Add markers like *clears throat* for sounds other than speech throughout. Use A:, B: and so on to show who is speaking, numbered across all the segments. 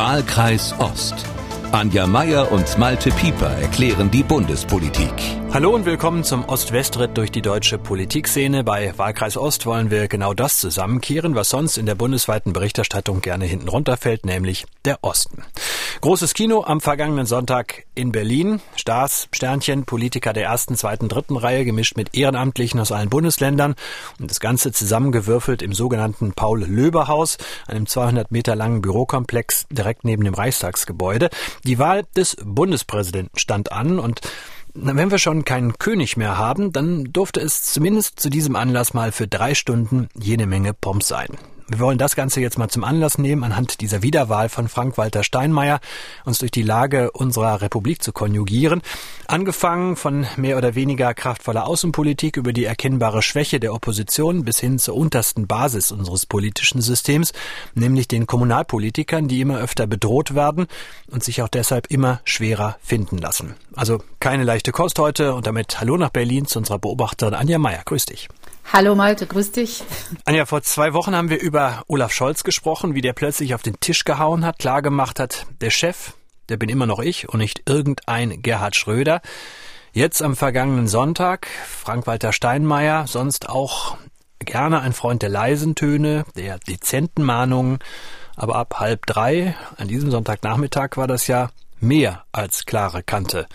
A: Wahlkreis Ost. Anja Meier und Malte Pieper erklären die Bundespolitik.
B: Hallo und willkommen zum Ost-West-Ritt durch die deutsche Politikszene. Bei Wahlkreis Ost wollen wir genau das zusammenkehren, was sonst in der bundesweiten Berichterstattung gerne hinten runterfällt, nämlich der Osten. Großes Kino am vergangenen Sonntag in Berlin. Stars, Sternchen, Politiker der ersten, zweiten, dritten Reihe, gemischt mit Ehrenamtlichen aus allen Bundesländern und das Ganze zusammengewürfelt im sogenannten Paul-Löber-Haus, einem 200 Meter langen Bürokomplex direkt neben dem Reichstagsgebäude. Die Wahl des Bundespräsidenten stand an und wenn wir schon keinen König mehr haben, dann durfte es zumindest zu diesem Anlass mal für drei Stunden jede Menge Pomps sein. Wir wollen das Ganze jetzt mal zum Anlass nehmen, anhand dieser Wiederwahl von Frank-Walter Steinmeier uns durch die Lage unserer Republik zu konjugieren. Angefangen von mehr oder weniger kraftvoller Außenpolitik über die erkennbare Schwäche der Opposition bis hin zur untersten Basis unseres politischen Systems, nämlich den Kommunalpolitikern, die immer öfter bedroht werden und sich auch deshalb immer schwerer finden lassen. Also keine leichte Kost heute und damit Hallo nach Berlin zu unserer Beobachterin Anja Meier. Grüß dich.
C: Hallo Malte, grüß dich.
B: Anja, vor zwei Wochen haben wir über Olaf Scholz gesprochen, wie der plötzlich auf den Tisch gehauen hat, klargemacht hat, der Chef, der bin immer noch ich und nicht irgendein Gerhard Schröder. Jetzt am vergangenen Sonntag, Frank-Walter Steinmeier, sonst auch gerne ein Freund der leisen Töne, der dezenten Mahnungen, aber ab halb drei, an diesem Sonntagnachmittag war das ja mehr als klare Kante,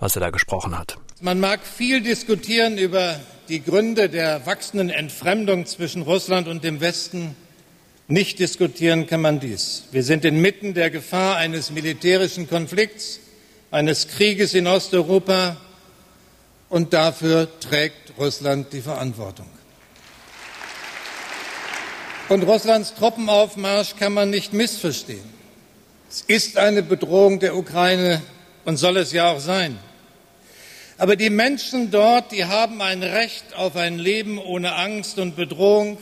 B: was er da gesprochen hat.
D: Man mag viel diskutieren über die Gründe der wachsenden Entfremdung zwischen Russland und dem Westen. Nicht diskutieren kann man dies. Wir sind inmitten der Gefahr eines militärischen Konflikts, eines Krieges in Osteuropa, und dafür trägt Russland die Verantwortung. Und Russlands Truppenaufmarsch kann man nicht missverstehen. Es ist eine Bedrohung der Ukraine und soll es ja auch sein. Aber die Menschen dort, die haben ein Recht auf ein Leben ohne Angst und Bedrohung.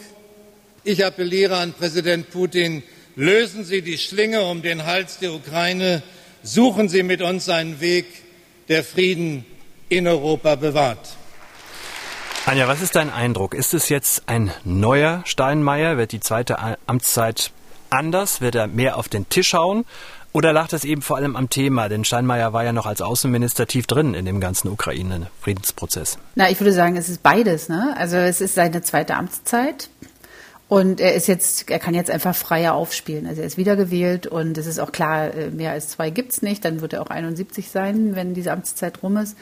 D: Ich appelliere an Präsident Putin, lösen Sie die Schlinge um den Hals der Ukraine, suchen Sie mit uns einen Weg, der Frieden in Europa bewahrt.
B: Anja, was ist dein Eindruck? Ist es jetzt ein neuer Steinmeier? Wird die zweite Amtszeit anders? Wird er mehr auf den Tisch hauen? Oder lag das eben vor allem am Thema? Denn Steinmeier war ja noch als Außenminister tief drin in dem ganzen Ukraine-Friedensprozess.
C: Na, ich würde sagen, es ist beides. Ne? Also es ist seine zweite Amtszeit. Und er ist jetzt, er kann jetzt einfach freier aufspielen. Also er ist wiedergewählt und es ist auch klar, äh, mehr als zwei gibt's nicht. Dann wird er auch 71 sein, wenn diese Amtszeit rum ist.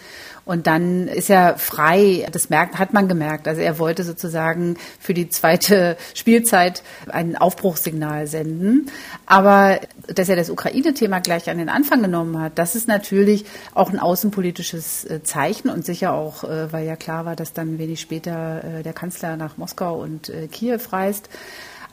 C: Und dann ist er frei. Das merkt, hat man gemerkt. Also er wollte sozusagen für die zweite *laughs* Spielzeit ein Aufbruchssignal senden. Aber dass er das Ukraine-Thema gleich an den Anfang genommen hat, das ist natürlich auch ein außenpolitisches äh, Zeichen und sicher auch, äh, weil ja klar war, dass dann wenig später der Kanzler nach Moskau und Kiew reist.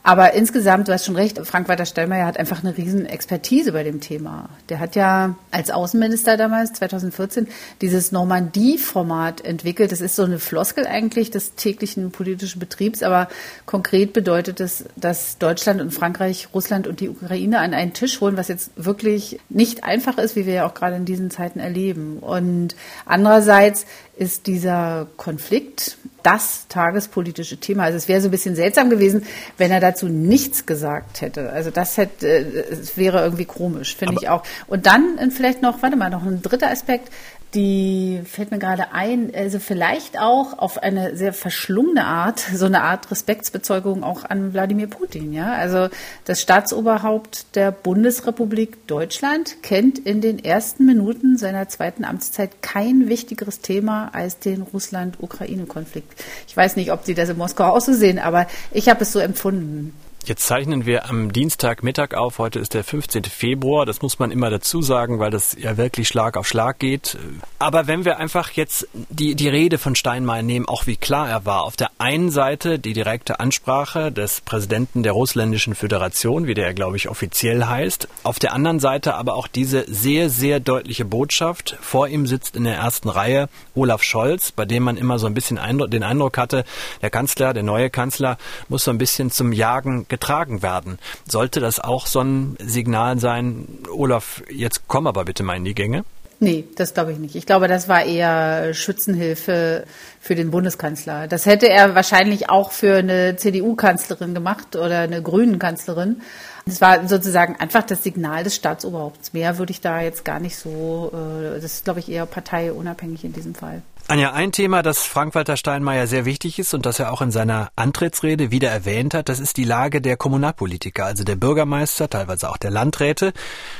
C: Aber insgesamt, du hast schon recht, Frank-Walter Steinmeier hat einfach eine riesen Expertise bei dem Thema. Der hat ja als Außenminister damals, 2014, dieses Normandie-Format entwickelt. Das ist so eine Floskel eigentlich des täglichen politischen Betriebs, aber konkret bedeutet es, dass Deutschland und Frankreich, Russland und die Ukraine an einen Tisch holen, was jetzt wirklich nicht einfach ist, wie wir ja auch gerade in diesen Zeiten erleben. Und andererseits ist dieser Konflikt das tagespolitische Thema. Also es wäre so ein bisschen seltsam gewesen, wenn er dazu nichts gesagt hätte. Also das hätte, es wäre irgendwie komisch, finde ich auch. Und dann vielleicht noch, warte mal, noch ein dritter Aspekt die fällt mir gerade ein, also vielleicht auch auf eine sehr verschlungene Art, *laughs* so eine Art Respektsbezeugung auch an Wladimir Putin, ja. Also das Staatsoberhaupt der Bundesrepublik Deutschland kennt in den ersten Minuten seiner zweiten Amtszeit kein wichtigeres Thema als den Russland-Ukraine-Konflikt. Ich weiß nicht, ob Sie das in Moskau auch so sehen, aber ich habe es so empfunden.
B: Jetzt zeichnen wir am Dienstagmittag auf. Heute ist der 15. Februar. Das muss man immer dazu sagen, weil das ja wirklich Schlag auf Schlag geht. Aber wenn wir einfach jetzt die, die Rede von Steinmeier nehmen, auch wie klar er war. Auf der einen Seite die direkte Ansprache des Präsidenten der Russländischen Föderation, wie der, glaube ich, offiziell heißt. Auf der anderen Seite aber auch diese sehr, sehr deutliche Botschaft. Vor ihm sitzt in der ersten Reihe Olaf Scholz, bei dem man immer so ein bisschen den Eindruck hatte, der Kanzler, der neue Kanzler, muss so ein bisschen zum Jagen getragen werden. Sollte das auch so ein Signal sein, Olaf, jetzt komm aber bitte mal in die Gänge?
C: Nee, das glaube ich nicht. Ich glaube, das war eher Schützenhilfe für den Bundeskanzler. Das hätte er wahrscheinlich auch für eine CDU-Kanzlerin gemacht oder eine Grünen-Kanzlerin. Es war sozusagen einfach das Signal des Staatsoberhaupts. Mehr würde ich da jetzt gar nicht so, äh, das ist, glaube ich, eher parteiunabhängig in diesem Fall.
B: Anja, ein Thema, das Frank-Walter Steinmeier sehr wichtig ist und das er auch in seiner Antrittsrede wieder erwähnt hat, das ist die Lage der Kommunalpolitiker, also der Bürgermeister, teilweise auch der Landräte.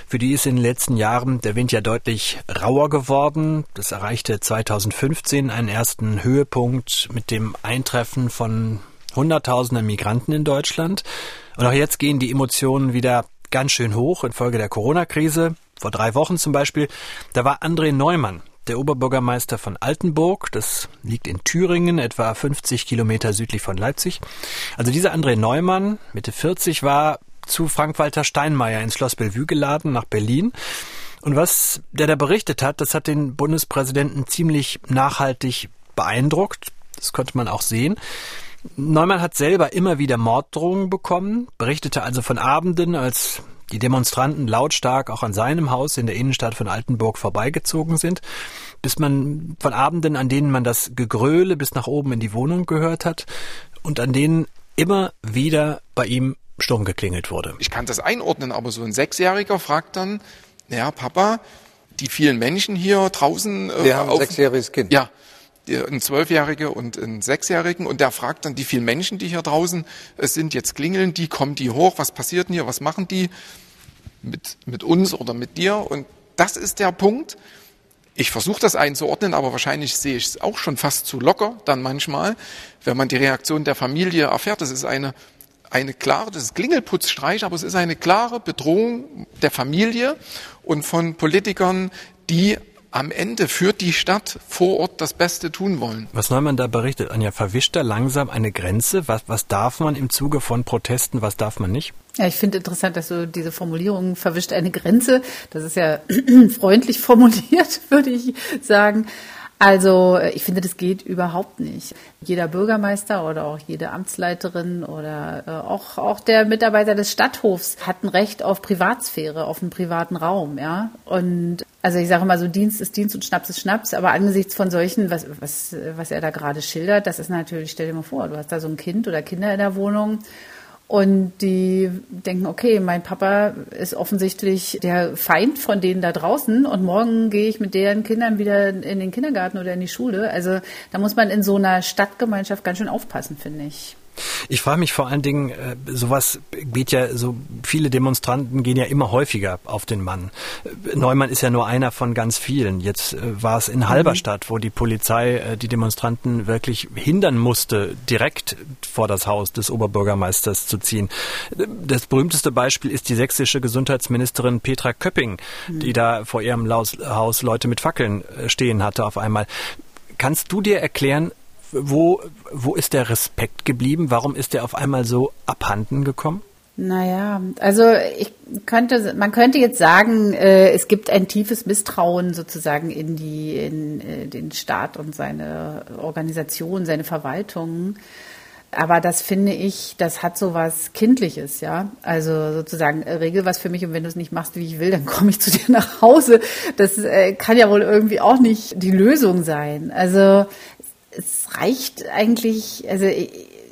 B: Für die ist in den letzten Jahren der Wind ja deutlich rauer geworden. Das erreichte 2015 einen ersten Höhepunkt mit dem Eintreffen von Hunderttausenden Migranten in Deutschland. Und auch jetzt gehen die Emotionen wieder ganz schön hoch infolge der Corona-Krise. Vor drei Wochen zum Beispiel, da war André Neumann, der Oberbürgermeister von Altenburg. Das liegt in Thüringen, etwa 50 Kilometer südlich von Leipzig. Also dieser André Neumann, Mitte 40, war zu Frank-Walter Steinmeier ins Schloss Bellevue geladen, nach Berlin. Und was der da berichtet hat, das hat den Bundespräsidenten ziemlich nachhaltig beeindruckt. Das konnte man auch sehen. Neumann hat selber immer wieder Morddrohungen bekommen, berichtete also von Abenden, als die Demonstranten lautstark auch an seinem Haus in der Innenstadt von Altenburg vorbeigezogen sind, bis man von Abenden, an denen man das Gegröle bis nach oben in die Wohnung gehört hat und an denen immer wieder bei ihm Sturm geklingelt wurde.
E: Ich kann das einordnen, aber so ein Sechsjähriger fragt dann, ja, Papa, die vielen Menschen hier draußen.
F: Äh, Wir haben ein sechsjähriges Kind.
E: Ja, ein Zwölfjähriger und ein Sechsjährigen und der fragt dann, die vielen Menschen, die hier draußen äh, sind, jetzt klingeln die, kommen die hoch, was passiert denn hier, was machen die mit, mit uns oder mit dir? Und das ist der Punkt. Ich versuche das einzuordnen, aber wahrscheinlich sehe ich es auch schon fast zu locker dann manchmal, wenn man die Reaktion der Familie erfährt. Das ist eine, eine klare, das ist Klingelputzstreich, aber es ist eine klare Bedrohung der Familie und von Politikern, die am Ende für die Stadt vor Ort das Beste tun wollen.
B: Was Neumann da berichtet, Anja, verwischt da langsam eine Grenze? Was, was darf man im Zuge von Protesten, was darf man nicht?
C: Ja, ich finde interessant, dass du diese Formulierung verwischt eine Grenze. Das ist ja *clears throat* freundlich formuliert, *laughs* würde ich sagen. Also ich finde, das geht überhaupt nicht. Jeder Bürgermeister oder auch jede Amtsleiterin oder äh, auch, auch der Mitarbeiter des Stadthofs hat ein Recht auf Privatsphäre, auf einen privaten Raum, ja. Und also ich sage mal so, Dienst ist Dienst und Schnaps ist Schnaps, aber angesichts von solchen, was, was, was er da gerade schildert, das ist natürlich, stell dir mal vor, du hast da so ein Kind oder Kinder in der Wohnung und die denken, okay, mein Papa ist offensichtlich der Feind von denen da draußen und morgen gehe ich mit deren Kindern wieder in den Kindergarten oder in die Schule. Also da muss man in so einer Stadtgemeinschaft ganz schön aufpassen, finde ich.
B: Ich frage mich vor allen Dingen, äh, sowas geht ja, so viele Demonstranten gehen ja immer häufiger auf den Mann. Neumann ist ja nur einer von ganz vielen. Jetzt äh, war es in Halberstadt, wo die Polizei äh, die Demonstranten wirklich hindern musste, direkt vor das Haus des Oberbürgermeisters zu ziehen. Das berühmteste Beispiel ist die sächsische Gesundheitsministerin Petra Köpping, die da vor ihrem Haus Leute mit Fackeln stehen hatte auf einmal. Kannst du dir erklären, wo, wo ist der Respekt geblieben? Warum ist der auf einmal so abhanden gekommen?
C: Naja, also ich könnte, man könnte jetzt sagen, äh, es gibt ein tiefes Misstrauen sozusagen in die, in äh, den Staat und seine Organisation, seine Verwaltung. Aber das finde ich, das hat so was Kindliches, ja. Also sozusagen, äh, regel was für mich und wenn du es nicht machst, wie ich will, dann komme ich *laughs* zu dir nach Hause. Das äh, kann ja wohl irgendwie auch nicht die Lösung sein. Also es reicht eigentlich, also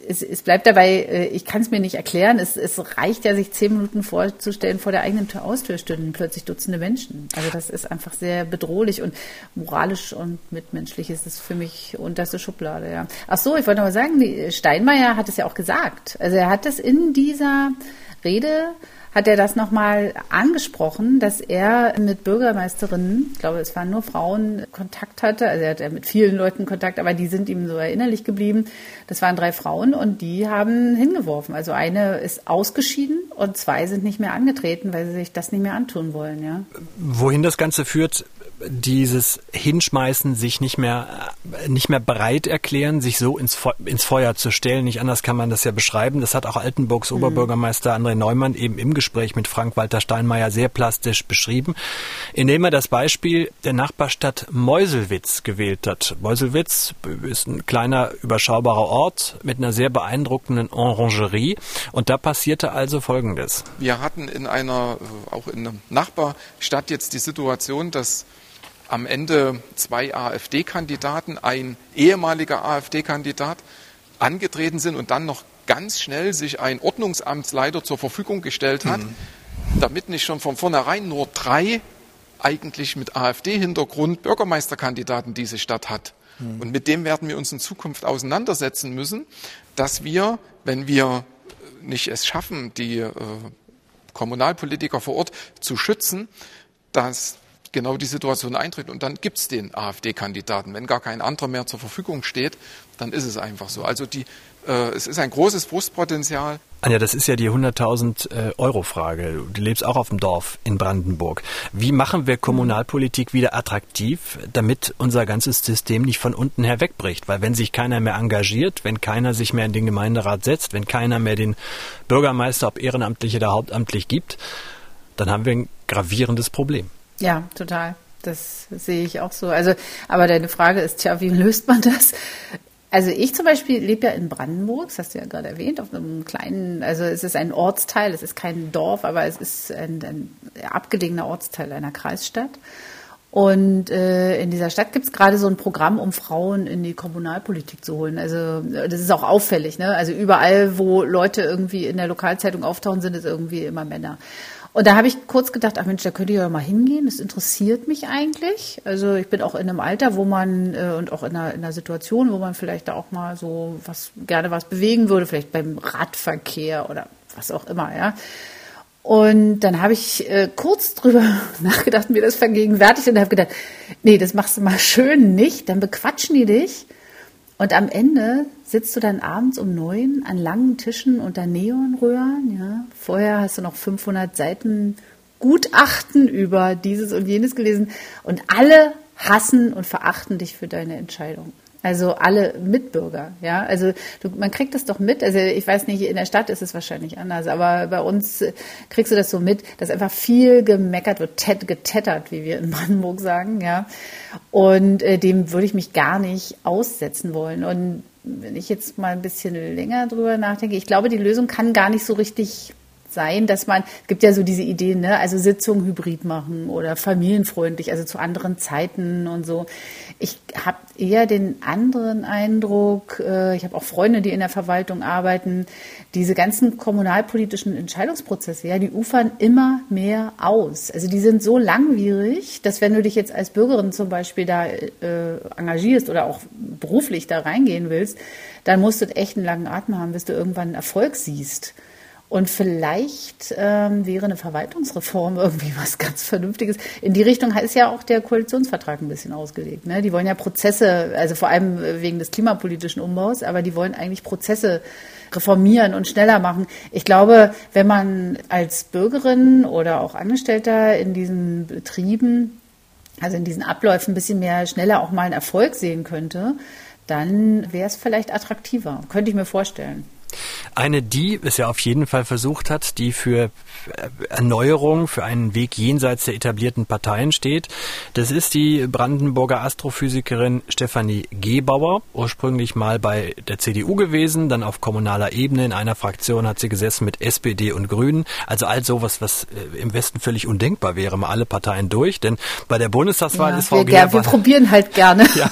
C: es, es bleibt dabei, äh, ich kann es mir nicht erklären, es, es reicht ja, sich zehn Minuten vorzustellen, vor der eigenen Haustür stünden plötzlich Dutzende Menschen. Also das ist einfach sehr bedrohlich und moralisch und mitmenschlich ist es für mich unterste Schublade, ja. Ach so, ich wollte noch mal sagen, Steinmeier hat es ja auch gesagt. Also er hat es in dieser Rede hat er das nochmal angesprochen, dass er mit Bürgermeisterinnen, ich glaube, es waren nur Frauen, Kontakt hatte. Also er hat mit vielen Leuten Kontakt, aber die sind ihm so erinnerlich geblieben. Das waren drei Frauen und die haben hingeworfen. Also eine ist ausgeschieden und zwei sind nicht mehr angetreten, weil sie sich das nicht mehr antun wollen. Ja.
B: Wohin das Ganze führt, dieses Hinschmeißen, sich nicht mehr, nicht mehr bereit erklären, sich so ins, Fe ins Feuer zu stellen. Nicht anders kann man das ja beschreiben. Das hat auch Altenburgs mhm. Oberbürgermeister André Neumann eben im Gespräch mit Frank-Walter Steinmeier sehr plastisch beschrieben, indem er das Beispiel der Nachbarstadt Meuselwitz gewählt hat. Meuselwitz ist ein kleiner, überschaubarer Ort mit einer sehr beeindruckenden Orangerie. Und da passierte also Folgendes.
E: Wir hatten in einer, auch in einer Nachbarstadt jetzt die Situation, dass am Ende zwei AfD-Kandidaten, ein ehemaliger AfD-Kandidat angetreten sind und dann noch ganz schnell sich ein Ordnungsamtsleiter zur Verfügung gestellt hat, mhm. damit nicht schon von vornherein nur drei eigentlich mit AfD-Hintergrund Bürgermeisterkandidaten diese Stadt hat. Mhm. Und mit dem werden wir uns in Zukunft auseinandersetzen müssen, dass wir, wenn wir nicht es schaffen, die äh, Kommunalpolitiker vor Ort zu schützen, dass genau die Situation eintritt und dann gibt es den AfD-Kandidaten. Wenn gar kein anderer mehr zur Verfügung steht, dann ist es einfach so. Also die, äh, es ist ein großes Frustpotenzial.
B: Anja, das ist ja die 100.000 äh, Euro Frage. Du lebst auch auf dem Dorf in Brandenburg. Wie machen wir Kommunalpolitik wieder attraktiv, damit unser ganzes System nicht von unten her wegbricht? Weil wenn sich keiner mehr engagiert, wenn keiner sich mehr in den Gemeinderat setzt, wenn keiner mehr den Bürgermeister, ob ehrenamtlich oder hauptamtlich gibt, dann haben wir ein gravierendes Problem.
C: Ja, total. Das sehe ich auch so. Also, aber deine Frage ist, tja, wie löst man das? Also ich zum Beispiel lebe ja in Brandenburg, das hast du ja gerade erwähnt, auf einem kleinen, also es ist ein Ortsteil, es ist kein Dorf, aber es ist ein, ein abgelegener Ortsteil einer Kreisstadt. Und äh, in dieser Stadt gibt es gerade so ein Programm, um Frauen in die Kommunalpolitik zu holen. Also das ist auch auffällig, ne? Also überall, wo Leute irgendwie in der Lokalzeitung auftauchen, sind es irgendwie immer Männer. Und da habe ich kurz gedacht, ach Mensch, da könnte ich ja mal hingehen. Das interessiert mich eigentlich. Also ich bin auch in einem Alter, wo man äh, und auch in einer, in einer Situation, wo man vielleicht da auch mal so was gerne was bewegen würde, vielleicht beim Radverkehr oder was auch immer, ja. Und dann habe ich äh, kurz drüber *laughs* nachgedacht, mir das vergegenwärtigt und habe gedacht, nee, das machst du mal schön nicht, dann bequatschen die dich. Und am Ende sitzt du dann abends um neun an langen Tischen unter Neonröhren. Ja. Vorher hast du noch 500 Seiten Gutachten über dieses und jenes gelesen und alle hassen und verachten dich für deine Entscheidung. Also alle Mitbürger, ja. Also du, man kriegt das doch mit. Also ich weiß nicht, in der Stadt ist es wahrscheinlich anders, aber bei uns äh, kriegst du das so mit, dass einfach viel gemeckert wird, getettert, wie wir in Brandenburg sagen, ja. Und äh, dem würde ich mich gar nicht aussetzen wollen. Und wenn ich jetzt mal ein bisschen länger drüber nachdenke, ich glaube, die Lösung kann gar nicht so richtig sein, dass man, es gibt ja so diese Ideen, ne, also Sitzungen hybrid machen oder familienfreundlich, also zu anderen Zeiten und so. Ich habe eher den anderen Eindruck, äh, ich habe auch Freunde, die in der Verwaltung arbeiten, diese ganzen kommunalpolitischen Entscheidungsprozesse, ja, die ufern immer mehr aus. Also die sind so langwierig, dass wenn du dich jetzt als Bürgerin zum Beispiel da äh, engagierst oder auch beruflich da reingehen willst, dann musst du echt einen langen Atem haben, bis du irgendwann einen Erfolg siehst. Und vielleicht ähm, wäre eine Verwaltungsreform irgendwie *laughs* was ganz Vernünftiges. In die Richtung ist ja auch der Koalitionsvertrag ein bisschen ausgelegt. Ne? Die wollen ja Prozesse, also vor allem wegen des klimapolitischen Umbaus, aber die wollen eigentlich Prozesse reformieren und schneller machen. Ich glaube, wenn man als Bürgerin oder auch Angestellter in diesen Betrieben, also in diesen Abläufen ein bisschen mehr schneller auch mal einen Erfolg sehen könnte, dann wäre es vielleicht attraktiver. Könnte ich mir vorstellen.
B: Eine, die es ja auf jeden Fall versucht hat, die für Erneuerung, für einen Weg jenseits der etablierten Parteien steht. Das ist die Brandenburger Astrophysikerin Stefanie Gebauer, ursprünglich mal bei der CDU gewesen, dann auf kommunaler Ebene. In einer Fraktion hat sie gesessen mit SPD und Grünen. Also all sowas, was äh, im Westen völlig undenkbar wäre, mal alle Parteien durch. Denn bei der Bundestagswahl ja, ist Frau
C: Gebauer. Wir probieren halt gerne. Ja,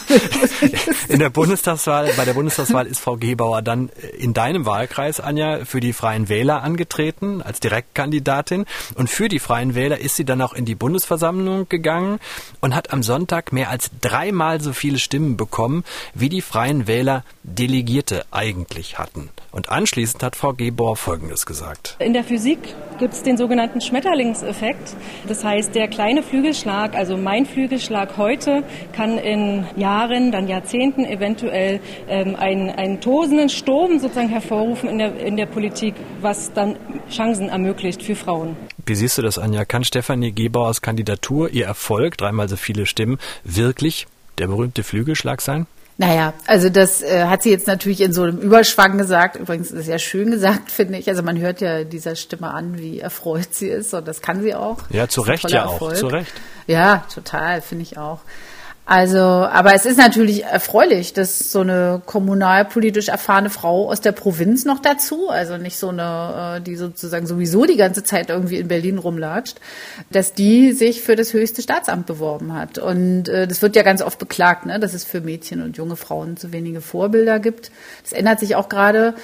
C: *laughs*
B: in der Bundestagswahl, bei der Bundestagswahl ist Frau Gebauer dann in deinem Wahlkreis, Anja, für die Freien Wähler angetreten als Direktkandidatin. Und für die Freien Wähler ist sie dann auch in die Bundesversammlung gegangen und hat am Sonntag mehr als dreimal so viele Stimmen bekommen, wie die Freien Wähler Delegierte eigentlich hatten. Und anschließend hat Frau Gebauer Folgendes gesagt.
F: In der Physik gibt es den sogenannten Schmetterlingseffekt. Das heißt, der kleine Flügelschlag, also mein Flügelschlag heute, kann in Jahren, dann Jahrzehnten eventuell ähm, einen, einen tosenden Sturm sozusagen hervorrufen in der, in der Politik, was dann Chancen ermöglicht für Frauen.
B: Wie siehst du das, Anja? Kann Stefanie Gebauers Kandidatur, ihr Erfolg, dreimal so viele Stimmen, wirklich der berühmte Flügelschlag sein?
C: Naja, also das äh, hat sie jetzt natürlich in so einem Überschwang gesagt. Übrigens ist es ja schön gesagt, *laughs* finde ich. Also man hört ja dieser Stimme an, wie erfreut sie ist und das kann sie auch.
B: Ja, zu Recht ja auch, zu Recht.
C: Ja, total, finde ich auch. Also, aber es ist natürlich erfreulich, dass so eine kommunalpolitisch erfahrene Frau aus der Provinz noch dazu, also nicht so eine, äh, die sozusagen sowieso die ganze Zeit irgendwie in Berlin rumlatscht, dass die sich für das höchste Staatsamt beworben hat. Und äh, das wird ja ganz oft beklagt, ne, dass es für Mädchen und junge Frauen zu wenige Vorbilder gibt. Das ändert sich auch gerade.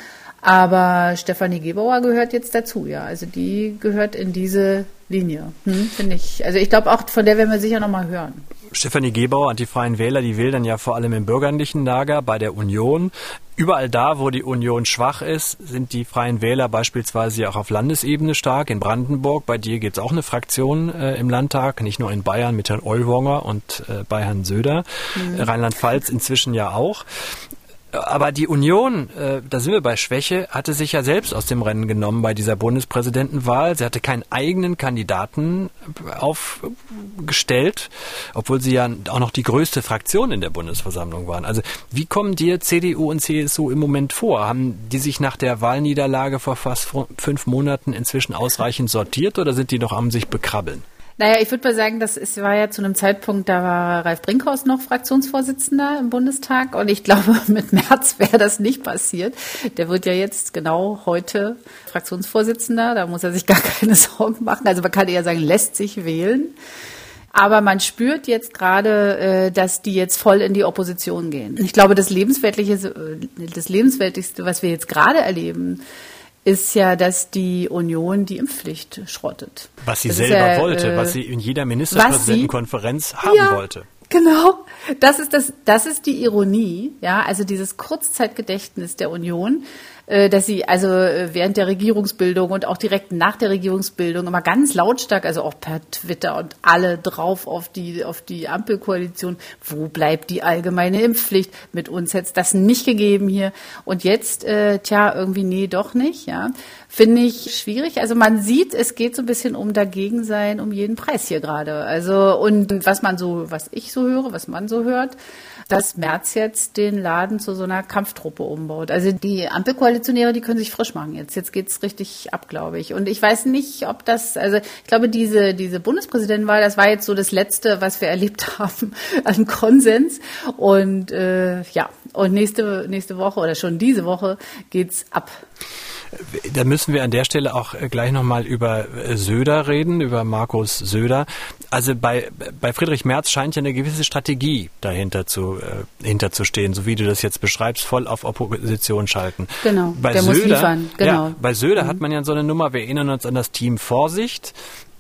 C: Aber Stefanie Gebauer gehört jetzt dazu, ja. Also die gehört in diese Linie, hm, finde ich. Also ich glaube auch, von der werden wir sicher nochmal hören.
B: Stefanie Gebauer und die Freien Wähler, die will dann ja vor allem im bürgerlichen Lager bei der Union. Überall da, wo die Union schwach ist, sind die Freien Wähler beispielsweise ja auch auf Landesebene stark. In Brandenburg, bei dir gibt es auch eine Fraktion äh, im Landtag, nicht nur in Bayern mit Herrn Ollwonger und äh, bei Herrn Söder. Mhm. Rheinland-Pfalz inzwischen ja auch. Aber die Union, äh, da sind wir bei Schwäche, hatte sich ja selbst aus dem Rennen genommen bei dieser Bundespräsidentenwahl. Sie hatte keinen eigenen Kandidaten aufgestellt, obwohl sie ja auch noch die größte Fraktion in der Bundesversammlung waren. Also wie kommen dir CDU und CSU im Moment vor? Haben die sich nach der Wahlniederlage vor fast fünf Monaten inzwischen ausreichend sortiert oder sind die noch am sich bekrabbeln?
C: Naja, ich würde mal sagen, das ist, war ja zu einem Zeitpunkt, da war Ralf Brinkhaus noch Fraktionsvorsitzender im Bundestag und ich glaube, *laughs* mit März wäre das nicht passiert. Der wird ja jetzt genau heute Fraktionsvorsitzender, da muss er sich gar *laughs* keine Sorgen machen. Also man kann eher sagen, lässt sich wählen. Aber man spürt jetzt gerade, äh, dass die jetzt voll in die Opposition gehen. Ich glaube, das Lebensweltliche, äh, das Lebensweltlichste, was wir jetzt gerade erleben, ist ja, dass die Union die Impfpflicht schrottet.
B: Was sie das selber ja, wollte, äh, was sie in jeder Ministerpräsidentenkonferenz haben ja, wollte.
C: Genau, das ist das, das ist die Ironie, ja, also dieses Kurzzeitgedächtnis der Union, dass sie also äh, während der Regierungsbildung und auch direkt nach der Regierungsbildung immer ganz lautstark, also auch per Twitter und alle drauf auf die, auf die Ampelkoalition, wo bleibt die allgemeine Impfpflicht? Mit uns hätte das nicht gegeben hier. Und jetzt, äh, tja, irgendwie nee, doch nicht, ja. Finde ich schwierig. Also man sieht, es geht so ein bisschen um Dagegensein um jeden Preis hier gerade. Also, und was man so, was ich so höre, was man so hört, dass Merz jetzt den Laden zu so einer Kampftruppe umbaut. Also die Ampelkoalitionäre, die können sich frisch machen jetzt. Jetzt geht's richtig ab, glaube ich. Und ich weiß nicht, ob das, also ich glaube, diese, diese Bundespräsidentenwahl, das war jetzt so das Letzte, was wir *laughs* erlebt haben an Konsens. Und äh, ja, und nächste, nächste Woche oder schon diese Woche geht's ab.
B: Da müssen wir an der Stelle auch äh, gleich nochmal über äh, Söder reden, über Markus Söder. Also bei, bei Friedrich Merz scheint ja eine gewisse Strategie dahinter zu, äh, hinterzustehen, so wie du das jetzt beschreibst, voll auf Opposition schalten.
C: Genau,
B: bei
C: der
B: Söder,
C: muss liefern. Genau.
B: Ja, bei Söder mhm. hat man ja so eine Nummer, wir erinnern uns an das Team Vorsicht.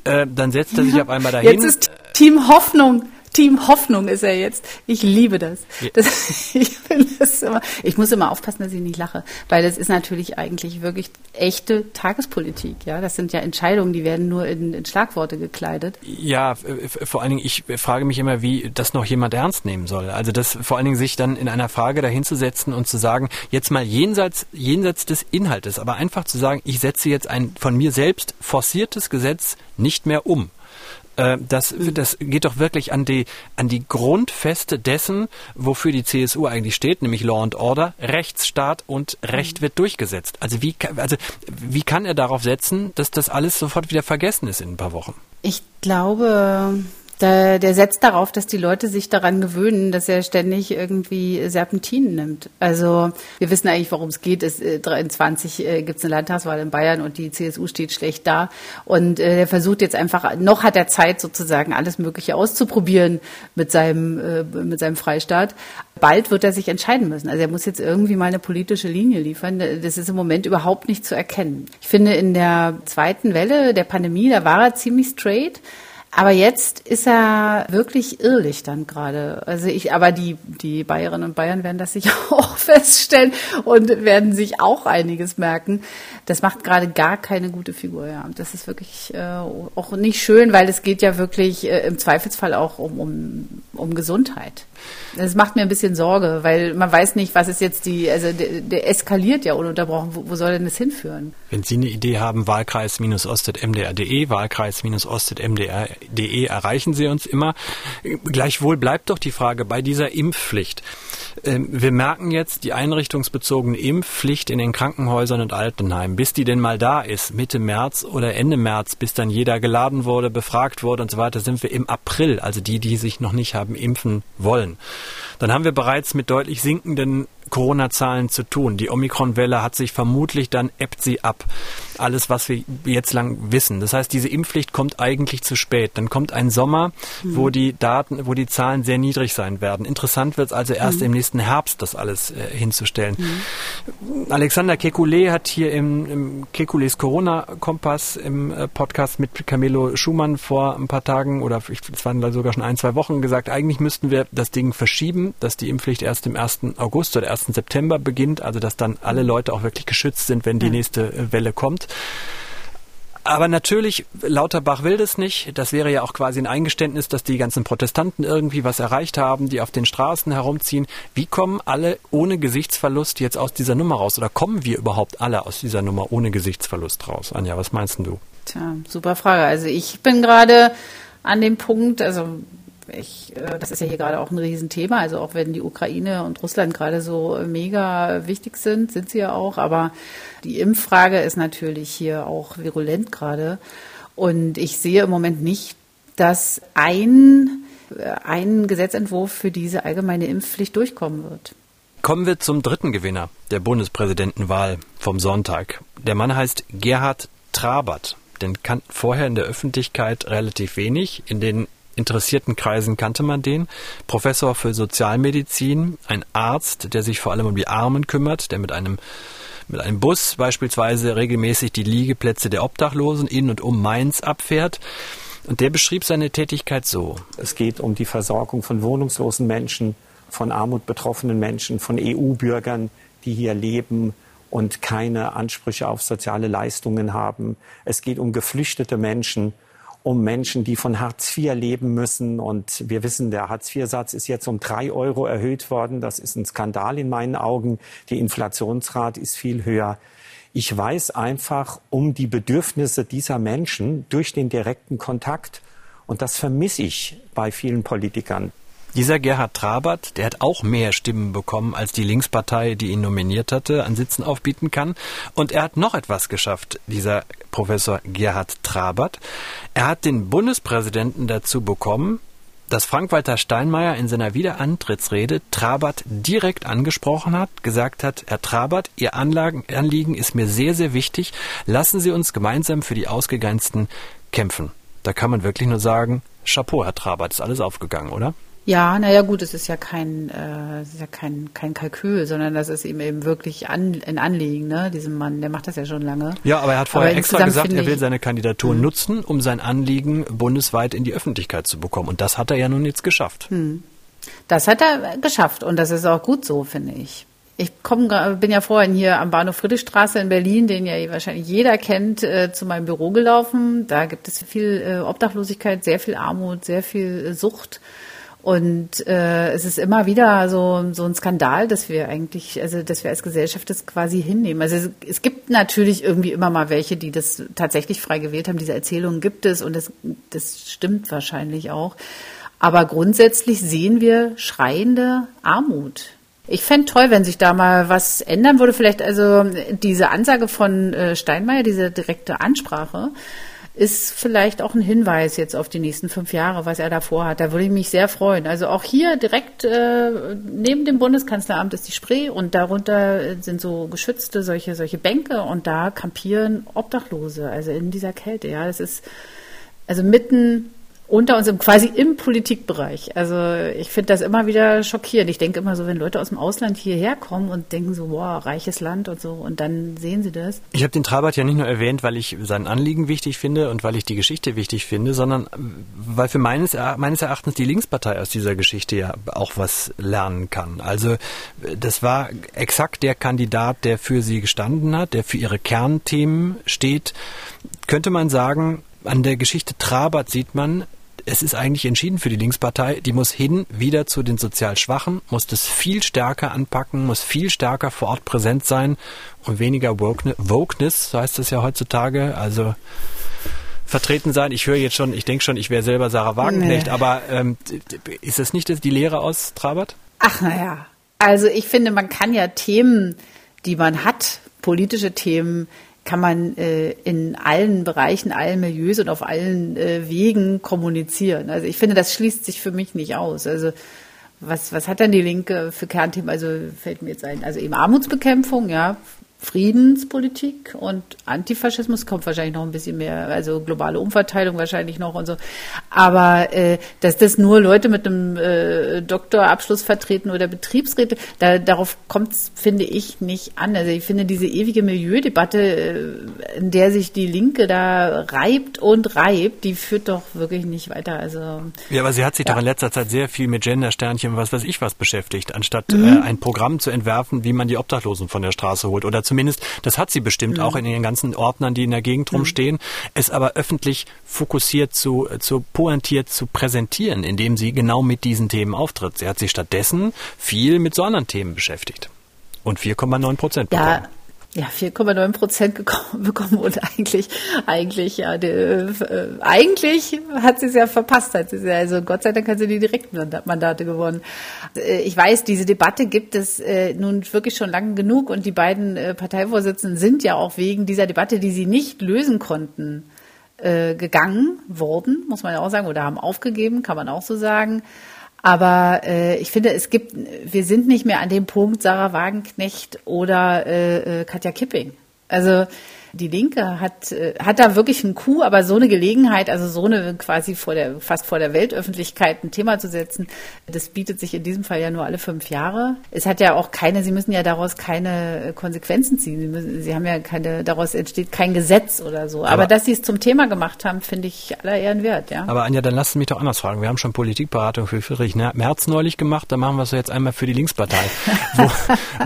B: Äh, dann setzt er sich auf einmal dahin.
C: Jetzt ist Team Hoffnung. Team Hoffnung ist er jetzt. Ich liebe das. das *laughs* ich, das immer, ich muss immer aufpassen, dass ich nicht lache, weil das ist natürlich eigentlich wirklich echte Tagespolitik. Ja, das sind ja Entscheidungen, die werden nur in, in Schlagworte gekleidet.
B: Ja, vor allen Dingen, ich frage mich immer, wie das noch jemand ernst nehmen soll. Also das vor allen Dingen sich dann in einer Frage dahinzusetzen und zu sagen, jetzt mal jenseits, jenseits des Inhaltes, aber einfach zu sagen, ich setze jetzt ein von mir selbst forciertes Gesetz nicht mehr um. Äh, das, das geht doch wirklich an die, an die Grundfeste dessen, wofür die CSU eigentlich steht, nämlich Law and Order, Rechtsstaat und Recht wird durchgesetzt. Also wie, also wie kann er darauf setzen, dass das alles sofort wieder vergessen ist in ein paar Wochen?
C: Ich glaube, der, der setzt darauf, dass die Leute sich daran gewöhnen, dass er ständig irgendwie Serpentinen nimmt. Also wir wissen eigentlich, worum es geht. Es, äh, 23 äh, gibt es eine Landtagswahl in Bayern und die CSU steht schlecht da. Und äh, er versucht jetzt einfach, noch hat er Zeit sozusagen alles Mögliche auszuprobieren mit seinem, äh, mit seinem Freistaat. Bald wird er sich entscheiden müssen. Also er muss jetzt irgendwie mal eine politische Linie liefern. Das ist im Moment überhaupt nicht zu erkennen. Ich finde, in der zweiten Welle der Pandemie, da war er ziemlich straight. Aber jetzt ist er wirklich irrlich dann gerade. Also ich, aber die, die Bayerinnen und Bayern werden das sicher *laughs* auch feststellen und werden sich auch einiges merken. Das macht gerade gar keine gute Figur, ja. Das ist wirklich äh, auch nicht schön, weil es geht ja wirklich äh, im Zweifelsfall auch um, um, um Gesundheit. Das macht mir ein bisschen Sorge, weil man weiß nicht, was ist jetzt die, also der, der eskaliert ja ununterbrochen. Wo, wo, soll denn das hinführen?
B: Wenn Sie eine Idee haben, Wahlkreis-ostet-mdr.de, Wahlkreis-ostet-mdr.de erreichen Sie uns immer. Gleichwohl bleibt doch die Frage bei dieser Impfpflicht. Ähm, wir merken jetzt die einrichtungsbezogene Impfpflicht in den Krankenhäusern und Altenheimen, bis die denn mal da ist, Mitte März oder Ende März, bis dann jeder geladen wurde, befragt wurde und so weiter, sind wir im April, also die, die sich noch nicht haben impfen wollen. Dann haben wir bereits mit deutlich sinkenden Corona-Zahlen zu tun. Die Omikron-Welle hat sich vermutlich, dann ebbt sie ab. Alles, was wir jetzt lang wissen. Das heißt, diese Impfpflicht kommt eigentlich zu spät. Dann kommt ein Sommer, mhm. wo die Daten, wo die Zahlen sehr niedrig sein werden. Interessant wird es also erst mhm. im nächsten Herbst, das alles äh, hinzustellen. Mhm. Alexander Kekulé hat hier im, im Kekulés Corona-Kompass im äh, Podcast mit Camilo Schumann vor ein paar Tagen oder es waren sogar schon ein, zwei Wochen gesagt, eigentlich müssten wir das Ding verschieben, dass die Impfpflicht erst im 1. August oder 1. 1. September beginnt, also dass dann alle Leute auch wirklich geschützt sind, wenn die nächste äh, Welle kommt. Aber natürlich, Lauterbach will das nicht. Das wäre ja auch quasi ein Eingeständnis, dass die ganzen Protestanten irgendwie was erreicht haben, die auf den Straßen herumziehen. Wie kommen alle ohne Gesichtsverlust jetzt aus dieser Nummer raus? Oder kommen wir überhaupt alle aus dieser Nummer ohne Gesichtsverlust raus? Anja, was meinst du?
C: Tja, super Frage. Also ich bin gerade an dem Punkt, also ich, äh, das ist ja hier gerade auch ein Riesenthema. Also auch wenn die Ukraine und Russland gerade so mega wichtig sind, sind sie ja auch. Aber die Impffrage ist natürlich hier auch virulent gerade. Und ich sehe im Moment nicht, dass ein, äh, ein Gesetzentwurf für diese allgemeine Impfpflicht durchkommen wird.
B: Kommen wir zum dritten Gewinner der Bundespräsidentenwahl vom Sonntag. Der Mann heißt Gerhard Trabert. Den kannten vorher in der Öffentlichkeit relativ wenig. In den interessierten Kreisen kannte man den. Professor für Sozialmedizin, ein Arzt, der sich vor allem um die Armen kümmert, der mit einem mit einem Bus beispielsweise regelmäßig die Liegeplätze der Obdachlosen in und um Mainz abfährt. Und der beschrieb seine Tätigkeit so.
G: Es geht um die Versorgung von wohnungslosen Menschen, von Armut betroffenen Menschen, von EU-Bürgern, die hier leben und keine Ansprüche auf soziale Leistungen haben. Es geht um geflüchtete Menschen um Menschen, die von Hartz IV leben müssen. Und wir wissen, der Hartz IV-Satz ist jetzt um drei Euro erhöht worden. Das ist ein Skandal in meinen Augen. Die Inflationsrate ist viel höher. Ich weiß einfach um die Bedürfnisse dieser Menschen durch den direkten Kontakt. Und das vermisse ich bei vielen Politikern.
B: Dieser Gerhard Trabert, der hat auch mehr Stimmen bekommen, als die Linkspartei, die ihn nominiert hatte, an Sitzen aufbieten kann. Und er hat noch etwas geschafft, dieser Professor Gerhard Trabert. Er hat den Bundespräsidenten dazu bekommen, dass Frank-Walter Steinmeier in seiner Wiederantrittsrede Trabert direkt angesprochen hat, gesagt hat, Herr Trabert, Ihr Anliegen ist mir sehr, sehr wichtig. Lassen Sie uns gemeinsam für die Ausgegrenzten kämpfen. Da kann man wirklich nur sagen, Chapeau, Herr Trabert, ist alles aufgegangen, oder?
C: Ja, naja gut, es ist ja kein, äh, ist ja kein, kein Kalkül, sondern das ist ihm eben wirklich an, ein Anliegen, ne, diesem Mann, der macht das ja schon lange.
B: Ja, aber er hat vorher aber extra gesagt, er will seine Kandidatur hm. nutzen, um sein Anliegen bundesweit in die Öffentlichkeit zu bekommen. Und das hat er ja nun jetzt geschafft. Hm.
C: Das hat er geschafft und das ist auch gut so, finde ich. Ich komm, bin ja vorhin hier am Bahnhof Friedrichstraße in Berlin, den ja wahrscheinlich jeder kennt, äh, zu meinem Büro gelaufen. Da gibt es viel äh, Obdachlosigkeit, sehr viel Armut, sehr viel äh, Sucht. Und äh, es ist immer wieder so, so ein Skandal, dass wir eigentlich, also dass wir als Gesellschaft das quasi hinnehmen. Also es, es gibt natürlich irgendwie immer mal welche, die das tatsächlich frei gewählt haben. Diese Erzählungen gibt es und das, das stimmt wahrscheinlich auch. Aber grundsätzlich sehen wir schreiende Armut. Ich fände toll, wenn sich da mal was ändern würde. Vielleicht also diese Ansage von äh, Steinmeier, diese direkte Ansprache, ist vielleicht auch ein Hinweis jetzt auf die nächsten fünf Jahre, was er da vorhat. Da würde ich mich sehr freuen. Also auch hier direkt äh, neben dem Bundeskanzleramt ist die Spree und darunter sind so geschützte solche solche Bänke und da kampieren Obdachlose, also in dieser Kälte. Ja, das ist also mitten unter uns quasi im Politikbereich. Also ich finde das immer wieder schockierend. Ich denke immer so, wenn Leute aus dem Ausland hierher kommen und denken so, wow, reiches Land und so, und dann sehen sie das.
B: Ich habe den Trabert ja nicht nur erwähnt, weil ich sein Anliegen wichtig finde und weil ich die Geschichte wichtig finde, sondern weil für meines, meines Erachtens die Linkspartei aus dieser Geschichte ja auch was lernen kann. Also das war exakt der Kandidat, der für sie gestanden hat, der für ihre Kernthemen steht. Könnte man sagen, an der Geschichte Trabert sieht man, es ist eigentlich entschieden für die Linkspartei. Die muss hin, wieder zu den sozial Schwachen, muss das viel stärker anpacken, muss viel stärker vor Ort präsent sein und weniger Wokeness, so heißt es ja heutzutage. Also vertreten sein. Ich höre jetzt schon, ich denke schon, ich wäre selber Sarah Wagenknecht, nee. aber ähm, ist das nicht die Lehre aus Trabert?
C: Ach naja, also ich finde, man kann ja Themen, die man hat, politische Themen, kann man äh, in allen Bereichen, allen Milieus und auf allen äh, Wegen kommunizieren. Also ich finde, das schließt sich für mich nicht aus. Also was, was hat denn die Linke für Kernthemen? Also fällt mir jetzt ein, also eben Armutsbekämpfung, ja, Friedenspolitik und Antifaschismus kommt wahrscheinlich noch ein bisschen mehr, also globale Umverteilung wahrscheinlich noch und so. Aber äh, dass das nur Leute mit einem äh, Doktorabschluss vertreten oder Betriebsräte, da, darauf kommt es, finde ich, nicht an. Also ich finde diese ewige Milieudebatte, äh, in der sich die Linke da reibt und reibt, die führt doch wirklich nicht weiter. Also
B: ja, aber sie hat sich ja. doch in letzter Zeit sehr viel mit Gendersternchen, was weiß ich was beschäftigt, anstatt mhm. äh, ein Programm zu entwerfen, wie man die Obdachlosen von der Straße holt oder zu zumindest, das hat sie bestimmt mhm. auch in den ganzen Ordnern, die in der Gegend mhm. rumstehen, es aber öffentlich fokussiert zu, zu pointiert zu präsentieren, indem sie genau mit diesen Themen auftritt. Sie hat sich stattdessen viel mit so anderen Themen beschäftigt. Und 4,9 Prozent bekommen. Ja.
C: Ja, 4,9 Prozent *laughs* bekommen und eigentlich, eigentlich, ja, die, äh, eigentlich hat sie es ja verpasst. Hat sie ja, also Gott sei Dank hat sie die Direktmandate gewonnen. Äh, ich weiß, diese Debatte gibt es äh, nun wirklich schon lange genug und die beiden äh, Parteivorsitzenden sind ja auch wegen dieser Debatte, die sie nicht lösen konnten, äh, gegangen worden, muss man ja auch sagen, oder haben aufgegeben, kann man auch so sagen. Aber äh, ich finde, es gibt, wir sind nicht mehr an dem Punkt Sarah Wagenknecht oder äh, äh Katja Kipping. Also die Linke hat, äh, hat da wirklich einen Coup, aber so eine Gelegenheit, also so eine quasi vor der, fast vor der Weltöffentlichkeit ein Thema zu setzen, das bietet sich in diesem Fall ja nur alle fünf Jahre. Es hat ja auch keine, Sie müssen ja daraus keine Konsequenzen ziehen. Sie, müssen, Sie haben ja keine, daraus entsteht kein Gesetz oder so. Aber, aber dass Sie es zum Thema gemacht haben, finde ich aller Ehren wert, ja.
B: Aber Anja, dann lassen Sie mich doch anders fragen. Wir haben schon Politikberatung für Friedrich Merz neulich gemacht, dann machen wir es jetzt einmal für die Linkspartei. *laughs* Wo,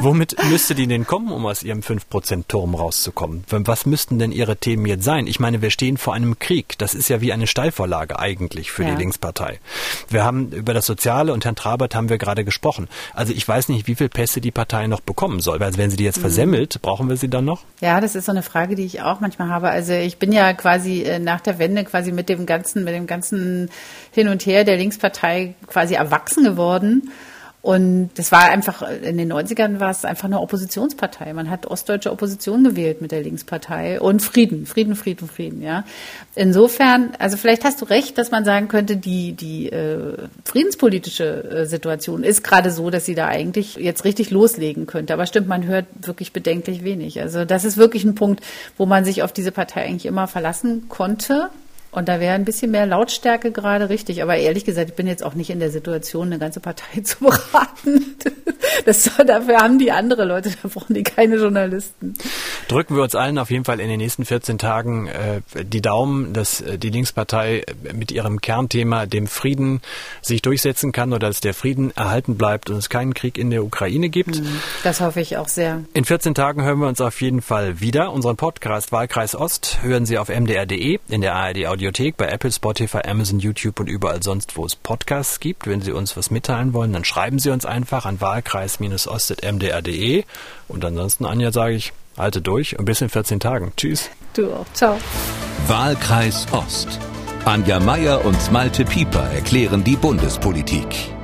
B: womit müsste die denn kommen, um aus ihrem 5%-Turm rauszukommen? Was was müssten denn Ihre Themen jetzt sein? Ich meine, wir stehen vor einem Krieg. Das ist ja wie eine Steilvorlage eigentlich für ja. die Linkspartei. Wir haben über das Soziale und Herrn Trabert haben wir gerade gesprochen. Also ich weiß nicht, wie viel Pässe die Partei noch bekommen soll. Also wenn sie die jetzt mhm. versemmelt, brauchen wir sie dann noch?
C: Ja, das ist so eine Frage, die ich auch manchmal habe. Also ich bin ja quasi äh, nach der Wende quasi mit dem ganzen, mit dem ganzen Hin und Her der Linkspartei quasi erwachsen geworden. Und das war einfach, in den 90ern war es einfach eine Oppositionspartei. Man hat ostdeutsche Opposition gewählt mit der Linkspartei und Frieden, Frieden, Frieden, Frieden, ja. Insofern, also vielleicht hast du recht, dass man sagen könnte, die, die äh, friedenspolitische äh, Situation ist gerade so, dass sie da eigentlich jetzt richtig loslegen könnte. Aber stimmt, man hört wirklich bedenklich wenig. Also das ist wirklich ein Punkt, wo man sich auf diese Partei eigentlich immer verlassen konnte. Und da wäre ein bisschen mehr Lautstärke gerade richtig. Aber ehrlich gesagt, ich bin jetzt auch nicht in der Situation, eine ganze Partei *laughs* zu beraten. Das, dafür haben die andere Leute, da brauchen die keine Journalisten.
B: Drücken wir uns allen auf jeden Fall in den nächsten 14 Tagen äh, die Daumen, dass äh, die Linkspartei mit ihrem Kernthema, dem Frieden, sich durchsetzen kann oder dass der Frieden erhalten bleibt und es keinen Krieg in der Ukraine gibt. Mhm.
C: Das hoffe ich auch sehr.
B: In 14 Tagen hören wir uns auf jeden Fall wieder. Unseren Podcast Wahlkreis Ost hören Sie auf mdr.de, in der ARD Audio Audiothek, bei Apple, Spotify, Amazon, YouTube und überall sonst, wo es Podcasts gibt. Wenn Sie uns was mitteilen wollen, dann schreiben Sie uns einfach an wahlkreis-ost.mdr.de. Und ansonsten, Anja, sage ich, halte durch und bis in 14 Tagen. Tschüss.
C: Du auch. Ciao.
A: Wahlkreis Ost. Anja Meier und Malte Pieper erklären die Bundespolitik.